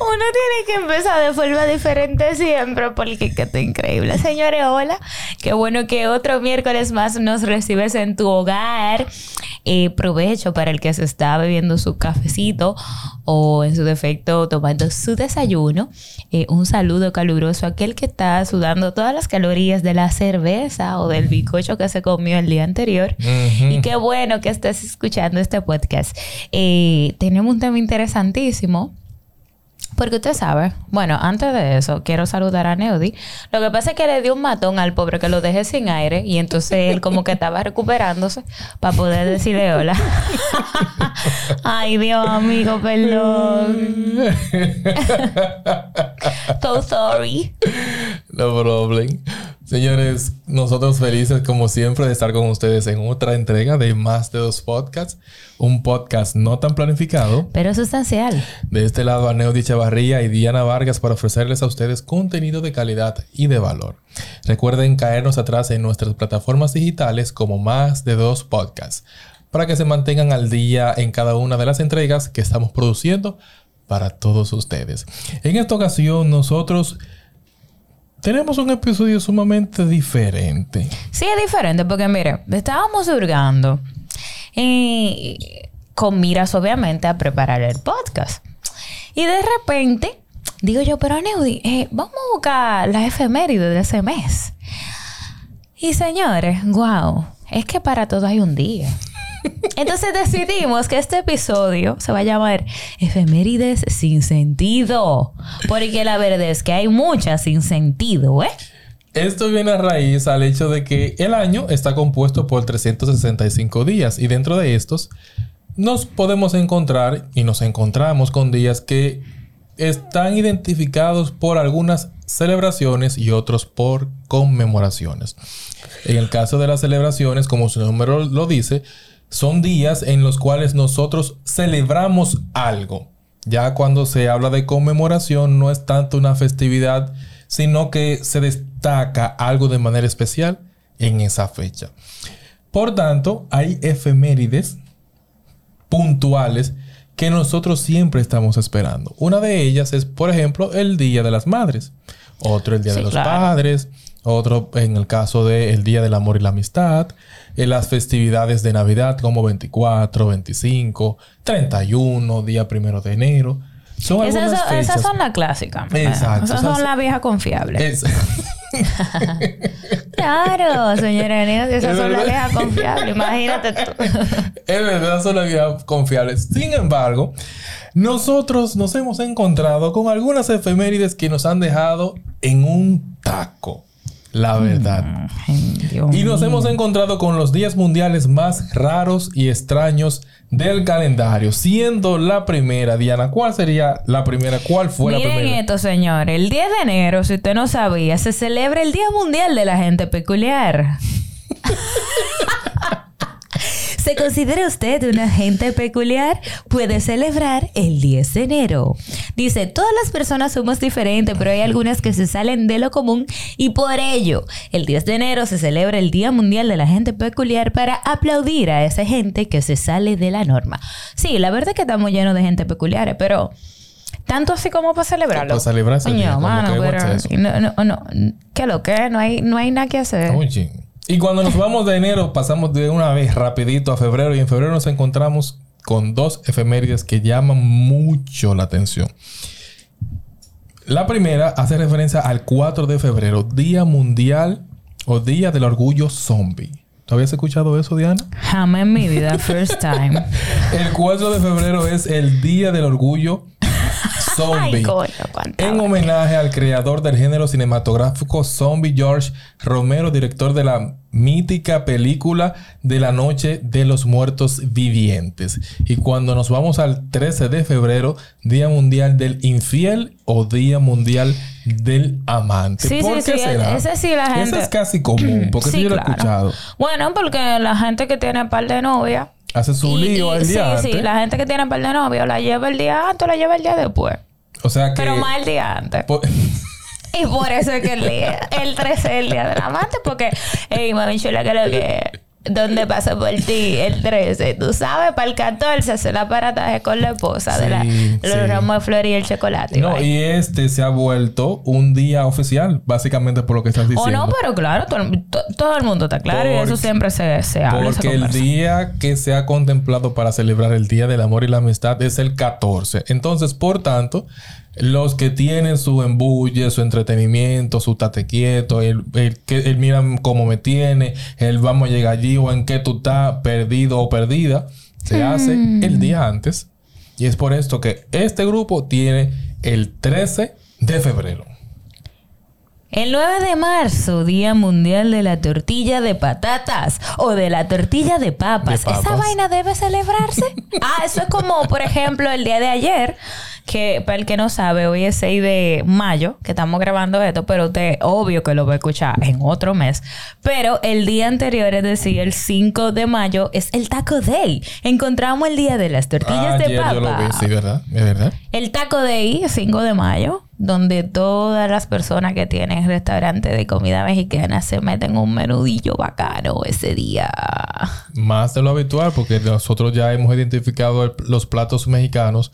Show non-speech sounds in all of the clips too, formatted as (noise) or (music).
Uno tiene que empezar de forma diferente siempre porque que está increíble. Señores, hola. Qué bueno que otro miércoles más nos recibes en tu hogar. Eh, provecho para el que se está bebiendo su cafecito o en su defecto tomando su desayuno. Eh, un saludo caluroso a aquel que está sudando todas las calorías de la cerveza o del bicocho que se comió el día anterior. Y qué bueno que estés escuchando este podcast. Eh, tenemos un tema interesantísimo porque usted sabe, bueno, antes de eso, quiero saludar a Neudi. Lo que pasa es que le dio un matón al pobre que lo dejé sin aire y entonces él como que estaba recuperándose para poder decirle hola. (laughs) Ay, Dios, amigo, perdón. (laughs) so sorry. No problem. Señores, nosotros felices como siempre de estar con ustedes en otra entrega de Más de Dos Podcasts. Un podcast no tan planificado. Pero sustancial. De este lado a Neudi Chavarría y Diana Vargas para ofrecerles a ustedes contenido de calidad y de valor. Recuerden caernos atrás en nuestras plataformas digitales como Más de Dos Podcasts para que se mantengan al día en cada una de las entregas que estamos produciendo para todos ustedes. En esta ocasión nosotros tenemos un episodio sumamente diferente. Sí, es diferente porque, mire, estábamos hurgando con miras, obviamente, a preparar el podcast. Y de repente, digo yo, pero Neudi, eh, vamos a buscar la efeméride de ese mes. Y señores, wow, es que para todo hay un día. Entonces decidimos que este episodio se va a llamar Efemérides sin sentido. Porque la verdad es que hay muchas sin sentido, ¿eh? Esto viene a raíz al hecho de que el año está compuesto por 365 días y dentro de estos nos podemos encontrar y nos encontramos con días que están identificados por algunas celebraciones y otros por conmemoraciones. En el caso de las celebraciones, como su nombre lo dice, son días en los cuales nosotros celebramos algo. Ya cuando se habla de conmemoración no es tanto una festividad, sino que se destaca algo de manera especial en esa fecha. Por tanto, hay efemérides puntuales que nosotros siempre estamos esperando. Una de ellas es, por ejemplo, el Día de las Madres, otro el Día de los Padres, otro en el caso del Día del Amor y la Amistad, en las festividades de Navidad como 24, 25, 31, día primero de enero. Son esas, son, esas son las clásicas. Exacto. Esas son las viejas confiables. (laughs) (laughs) claro, señora esas son las viejas confiables. Imagínate tú. (laughs) es verdad, son las viejas confiables. Sin embargo, nosotros nos hemos encontrado con algunas efemérides que nos han dejado en un taco la verdad. Mm, y nos hemos encontrado con los días mundiales más raros y extraños del calendario, siendo la primera, Diana, ¿cuál sería la primera? ¿Cuál fue la primera? Miren esto, señor. El 10 de enero, si usted no sabía, se celebra el Día Mundial de la Gente Peculiar. (laughs) ¿Se considera usted un agente peculiar? Puede celebrar el 10 de enero. Dice, todas las personas somos diferentes, pero hay algunas que se salen de lo común y por ello, el 10 de enero se celebra el Día Mundial de la Gente Peculiar para aplaudir a esa gente que se sale de la norma. Sí, la verdad es que estamos llenos de gente peculiar, pero... Tanto así como para celebrarlo. Para celebrarse. Coño, mano, pero, no, no, no, ¿qué lo que? No hay, no hay nada que hacer. Y cuando nos vamos de enero, pasamos de una vez rapidito a febrero y en febrero nos encontramos con dos efemérides que llaman mucho la atención. La primera hace referencia al 4 de febrero, Día Mundial o Día del Orgullo Zombie. ¿Tú habías escuchado eso, Diana? Jamás en mi vida, first time. (laughs) el 4 de febrero es el Día del Orgullo (laughs) Zombie. Ay, coño, en homenaje al creador del género cinematográfico Zombie George Romero, director de la mítica película de la Noche de los Muertos Vivientes. Y cuando nos vamos al 13 de febrero, Día Mundial del Infiel o Día Mundial del Amante. Sí, ¿Por sí, qué sí, será? ese sí la gente- Ese es casi común, (clears throat) porque Sí, sí, yo lo he claro. escuchado. Bueno, porque la gente que tiene par de novia. Hace su y- lío y- el día Sí, antes. sí, la gente que tiene par de novia la lleva el día antes o la lleva el día después. O sea que... Pero más el día antes. por- (laughs) Y por eso es que el día, el 13 es el día del amante, porque, hey, mami chula, que lo que. ¿Dónde pasa por ti el 13? Tú sabes, para el 14 hacer el aparataje con la esposa de la, los sí. ramos de flores y el chocolate. No, y este se ha vuelto un día oficial, básicamente por lo que estás O diciendo. no, pero claro, todo, el- to- todo el mundo está claro y eso siempre se, se habla. se Porque el día que se ha contemplado para celebrar el Día del Amor y la Amistad es el 14. Entonces, por tanto, los que tienen su embulle, su entretenimiento, su tate quieto, el, el, que, el mira cómo me tiene, el vamos a llegar allí o en qué tú estás perdido o perdida, se hace el día antes. Y es por esto que este grupo tiene el 13 de febrero. El 9 de marzo, Día Mundial de la Tortilla de Patatas o de la Tortilla de papas. De papas. ¿Esa vaina debe celebrarse? (laughs) ah, eso es como, por ejemplo, el día de ayer, que para el que no sabe, hoy es 6 de mayo, que estamos grabando esto, pero usted obvio que lo va a escuchar en otro mes. Pero el día anterior, es decir, el 5 de mayo, es el Taco Day. Encontramos el día de las tortillas de papa. yo lo vi, sí, ¿verdad? Es verdad. El Taco Day, 5 de mayo, donde todas las personas que tienen restaurante de comida mexicana se meten un menudillo bacano ese día. Más de lo habitual, porque nosotros ya hemos identificado el- los platos mexicanos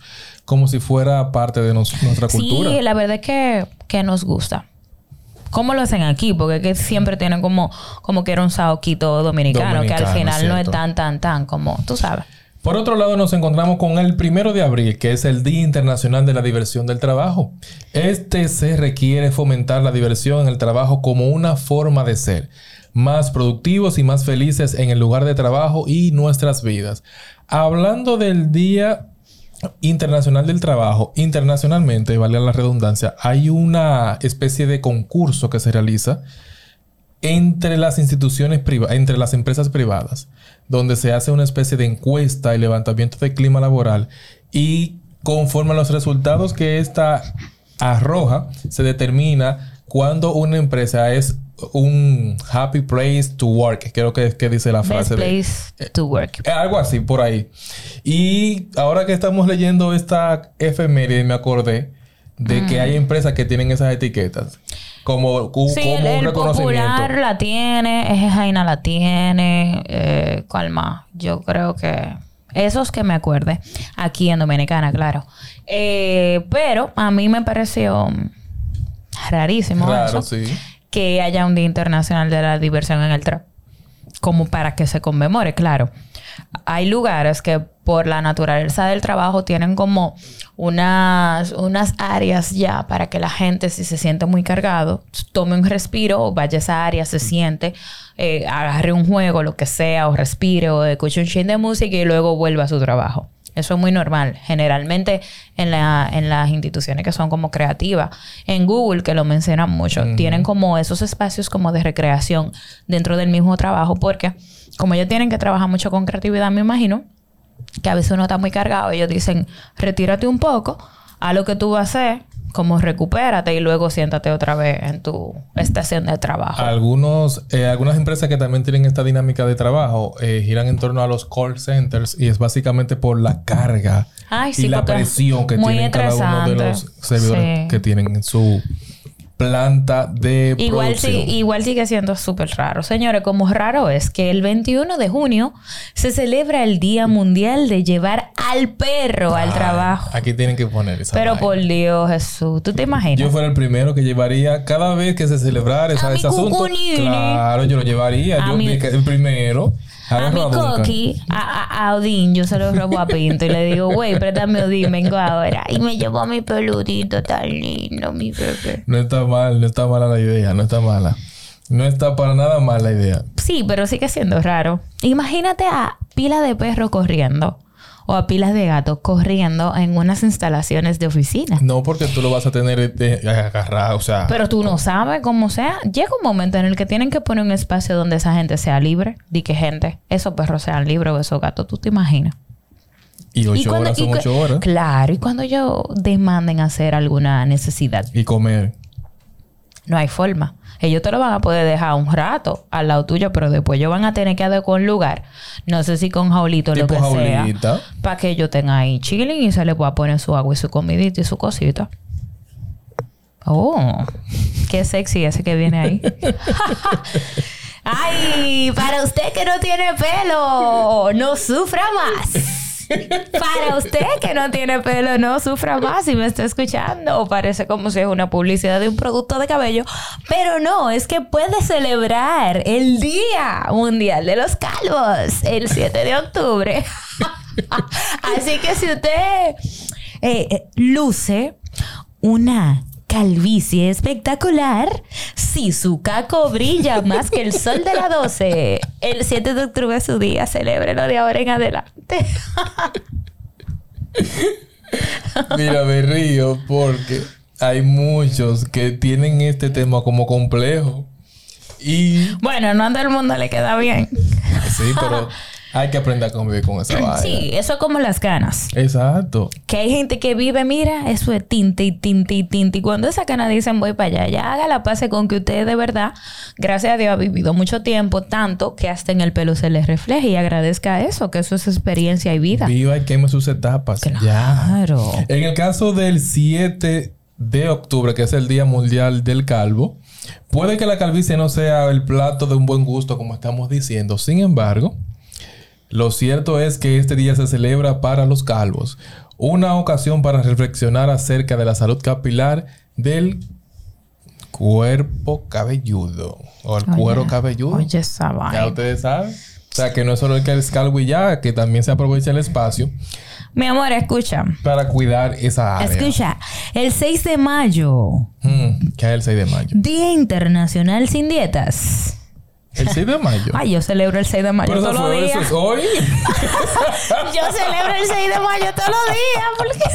como si fuera parte de nos- nuestra cultura. Sí, la verdad es que, que nos gusta. ¿Cómo lo hacen aquí? Porque es que siempre tienen como, como que era un saoquito dominicano, que al final no es tan, tan, tan como, tú sabes. Por otro lado, nos encontramos con el primero de abril, que es el Día Internacional de la Diversión del Trabajo. Este se requiere fomentar la diversión en el trabajo como una forma de ser más productivos y más felices en el lugar de trabajo y nuestras vidas. Hablando del Día Internacional del Trabajo, internacionalmente, vale la redundancia, hay una especie de concurso que se realiza entre las instituciones privadas, entre las empresas privadas, donde se hace una especie de encuesta y levantamiento de clima laboral y conforme a los resultados que esta arroja, se determina cuando una empresa es un happy place to work, creo que es que dice la Best frase de, place to work. eh, Algo así, por ahí. Y ahora que estamos leyendo esta efeméride, me acordé de que hay empresas que tienen esas etiquetas. Como, cu- Sí, como el, un reconocimiento. popular la tiene, Eje Jaina la tiene, eh, ¿cuál más? Yo creo que esos que me acuerde, aquí en Dominicana, claro. Eh, pero a mí me pareció mm, rarísimo eso, sí. Que haya un Día Internacional de la Diversión en el Trabajo, como para que se conmemore, claro. Hay lugares que por la naturaleza del trabajo tienen como unas, unas áreas ya para que la gente, si se siente muy cargado, tome un respiro o vaya a esa área, se siente, eh, agarre un juego, lo que sea, o respire, o escuche un chin de música y luego vuelva a su trabajo. Eso es muy normal. Generalmente en, la, en las instituciones que son como creativas, en Google, que lo mencionan mucho, tienen como esos espacios como de recreación dentro del mismo trabajo, porque como ellos tienen que trabajar mucho con creatividad, me imagino, que a veces uno está muy cargado, ellos dicen, retírate un poco, haz lo que tú vas a hacer, como recupérate y luego siéntate otra vez en tu estación de trabajo. Algunos, eh, algunas empresas que también tienen esta dinámica de trabajo eh, giran en torno a los call centers y es básicamente por la carga Ay, sí, y la presión que tienen cada uno de los servidores Sí. que tienen en su planta de Igual, producción. igual sigue siendo súper raro. Señores, como raro es que el 21 de junio se celebra el Día Mundial de llevar al perro al trabajo. Aquí tienen que poner esa Pero vaina. por Dios, Jesús, ¿tú te imaginas? Yo fuera el primero que llevaría cada vez que se celebrara mi ese asunto. Claro, yo lo llevaría. A yo mi- el primero. A mi coqui, a, a- Odín, yo se lo robo a Pinto y le digo, güey, préstame Odín, vengo ahora. Y me llevó a mi peludito tan lindo, mi bebé. No está mal, no está mala la idea, no está mala. No está para nada mal la idea. Sí, pero sigue siendo raro. Imagínate a pila de perro corriendo. O a pilas de gatos corriendo en unas instalaciones de oficina. No, porque tú lo vas a tener este, agarrado, o sea. Pero tú no sabes cómo sea. Llega un momento en el que tienen que poner un espacio donde esa gente sea libre. Di que gente, esos perros sean libres o esos gatos, tú te imaginas. y ocho cuando- horas son y ocho horas. Claro, y cuando ellos demanden hacer alguna necesidad, Y comer. no hay forma. Ellos te lo van a poder dejar un rato al lado tuyo, pero después ellos van a tener que adecuar un lugar. No sé si con jaulito o lo que sea. jaulita. Para que ellos tengan ahí chilling y se les pueda poner su agua y su comidita y su cosita. Oh, qué sexy ese que viene ahí. (laughs) Ay, para usted que no tiene pelo, no sufra más. Para usted que no tiene pelo, no sufra más si me está escuchando. Parece como si es una publicidad de un producto de cabello. Pero no, es que puede celebrar el Día Mundial de los Calvos el 7 de octubre. (laughs) Así que si usted eh, eh, luce una calvicie espectacular, si su caco brilla más que el sol de la 12, el 7 de octubre es su día, celébrelo de ahora en adelante. Mira, me río porque hay muchos que tienen este tema como complejo. Y bueno, no a todo el mundo le queda bien. sí, pero hay que aprender a convivir con esa vaina. Sí, eso es como las ganas. Exacto. Que hay gente que vive, mira, eso es tinte y tinte y tinte. Y cuando esa cana dicen voy para allá, ya haga la pase con que usted de verdad, gracias a Dios, ha vivido mucho tiempo, tanto que hasta en el pelo se le refleje y agradezca eso, que eso es experiencia y vida. Viva y queme sus etapas. Ya. Claro. En el caso del 7 de octubre, que es el Día Mundial del Calvo, puede que la calvicie no sea el plato de un buen gusto, como estamos diciendo. Sin embargo, lo cierto es que este día se celebra para los calvos. Una ocasión para reflexionar acerca de la salud capilar del cuerpo cabelludo. O el cuero cabelludo. Oye, esa Ya ustedes saben. O sea, que no es solo el que es calvo y ya, que también se aprovecha el espacio Mi amor, escucha. para cuidar esa área. Escucha. El 6 de mayo, Mm, que es el 6 de mayo. Día Internacional sin Dietas. El 6 de mayo. Ay, yo celebro el 6 de mayo Pero todos los fue, eso días. es hoy. (laughs) Yo celebro el 6 de mayo todos los días. Porque... (laughs)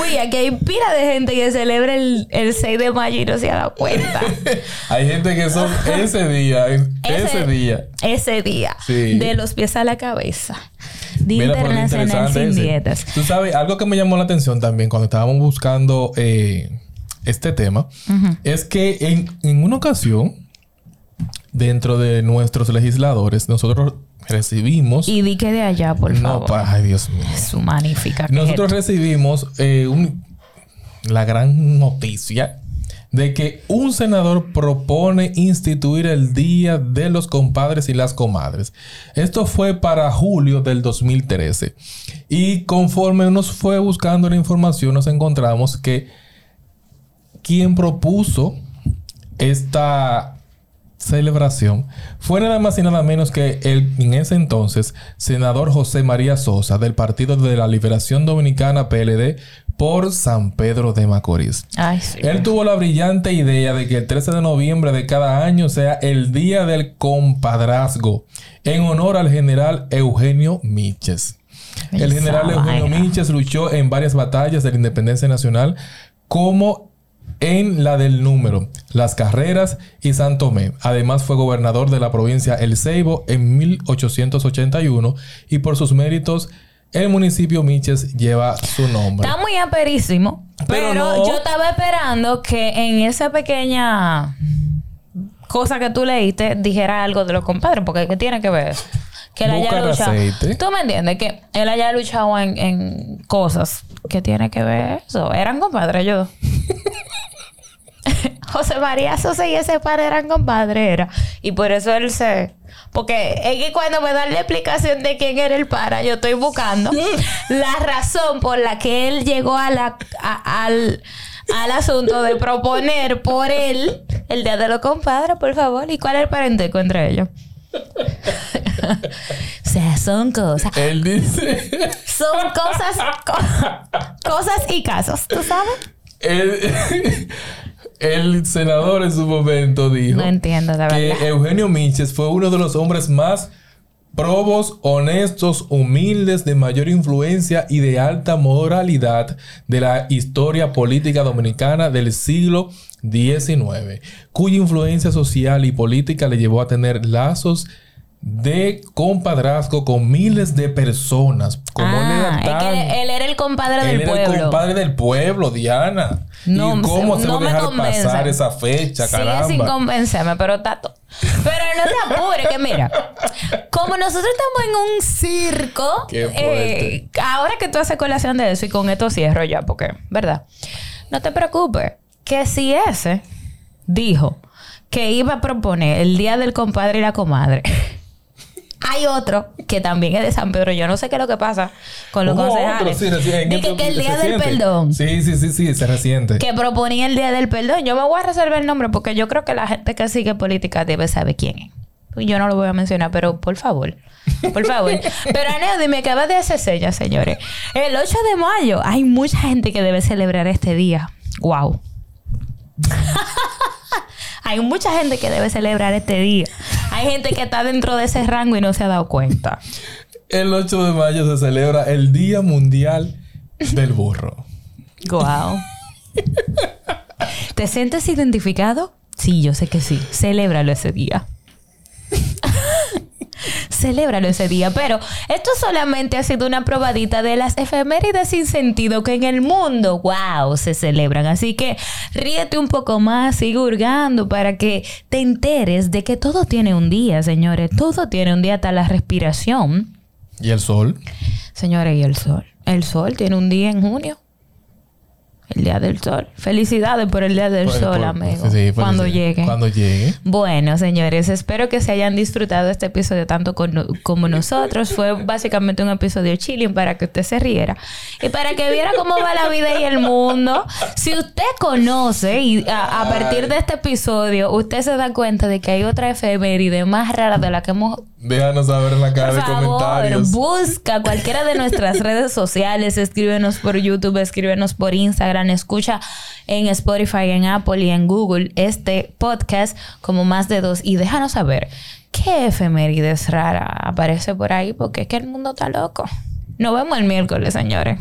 Uy, aquí hay pila de gente que celebra el, el 6 de mayo y no se ha dado cuenta. (laughs) Hay gente que son ese día, ese, día. Ese día. Sí. De los pies a la cabeza. Día Mira, lo Internacional sin ese. dietas. Tú sabes, algo que me llamó la atención también cuando estábamos buscando eh, este tema, es que en, en una ocasión, dentro de nuestros legisladores, nosotros recibimos... Y di que de allá, por no, favor. ay Dios mío. Su magnífica. Nosotros recibimos eh, un- la gran noticia de que un senador propone instituir el Día de los Compadres y las Comadres. Esto fue para julio del 2013. Y conforme nos fue buscando la información, nos encontramos que quien propuso esta celebración fue nada más y nada menos que el en ese entonces senador José María Sosa del Partido de la Liberación Dominicana PLD por San Pedro de Macorís. Ay, sí. Él tuvo la brillante idea de que el 13 de noviembre de cada año sea el Día del Compadrazgo, en honor al general Eugenio Miches. El general Eugenio. Miches luchó en varias batallas de la independencia nacional, como en la del Número, Las Carreras y San Tomé. Además fue gobernador de la provincia El Ceibo en 1881 y por sus méritos el municipio Miches lleva su nombre. Está muy aperísimo. Pero Pero, no. yo estaba esperando que en esa pequeña cosa que tú leíste dijera algo de los compadres, porque ¿qué tiene que ver eso? Que él haya luchado. aceite. ¿Tú me entiendes? Que él haya luchado en, en cosas. ¿Qué tiene que ver eso? Eran compadres yo. (laughs) José María Sosa y ese par eran compadres, era. Y por eso él se... Porque es que cuando me dan la explicación de quién era el para, yo estoy buscando (laughs) la razón por la que él llegó a la, a- al, al asunto de proponer por él el Día de los Compadres, por favor. ¿Y cuál es el parentesco entre ellos? (laughs) o sea, son cosas. Él dice... Son cosas... co- cosas y casos, ¿tú sabes? el, el senador en su momento dijo No entiendo, la que verdad. Eugenio Minches fue uno de los hombres más probos, honestos, humildes, de mayor influencia y de alta moralidad de la historia política dominicana del siglo XIX, cuya influencia social y política le llevó a tener lazos de compadrazgo con miles de personas. Como ah, es que él era el compadre del pueblo. Él era el compadre del pueblo, Diana. No, ¿Y cómo se no va a dejar pasar esa fecha, caramba? Sigue sin convencerme, pero tato. Pero no te apures, que mira, como nosotros estamos en un circo, eh, ahora que tú haces colación de eso y con esto cierro ya, porque, ¿verdad? No te preocupes, que si ese dijo que iba a proponer el día del compadre y la comadre hay otro que también es de San Pedro. Yo no sé qué es lo que pasa con los concejales. Otro, sí, que, que, el día del perdón. Sí, sí, sí, sí, se resiente. Que proponía el día del perdón. Yo me voy a reservar el nombre porque yo creo que la gente que sigue política debe saber quién es. Yo no lo voy a mencionar, pero por favor. Por favor. (laughs) pero Aneo, me acaba de hacer señas, señores. El 8 de mayo hay mucha gente que debe celebrar este día. Wow. (laughs) (laughs) Hay mucha gente que debe celebrar este día. Hay gente que está dentro de ese rango y no se ha dado cuenta. El 8 de mayo se celebra el Día Mundial del Burro. Wow. ¿Te sientes identificado? Sí, yo sé que sí. Celébralo ese día. Celébralo ese día. Pero esto solamente ha sido una probadita de las efemérides sin sentido que en el mundo, wow, se celebran. Así que ríete un poco más, sigue hurgando para que te enteres de que todo tiene un día, señores. Todo tiene un día hasta la respiración. ¿Y el sol? Señores, ¿y el sol? El sol tiene un día en junio. El día del sol. Felicidades por el día del sol, amigo. cuando llegue. Cuando llegue. Bueno, señores, espero que se hayan disfrutado este episodio tanto como nosotros. Fue básicamente un episodio chilling para que usted se riera y para que viera cómo va la vida y el mundo. Si usted conoce y a, partir de este episodio usted se da cuenta de que hay otra efeméride más rara de la que hemos Déjanos saber en la caja de comentarios. Busca cualquiera de nuestras redes sociales, escríbenos por YouTube, escríbenos por Escucha en Spotify, en Apple y en Google este podcast como más de dos y déjanos saber qué efemérides rara aparece por ahí porque es que el mundo está loco. Nos vemos el miércoles, señores.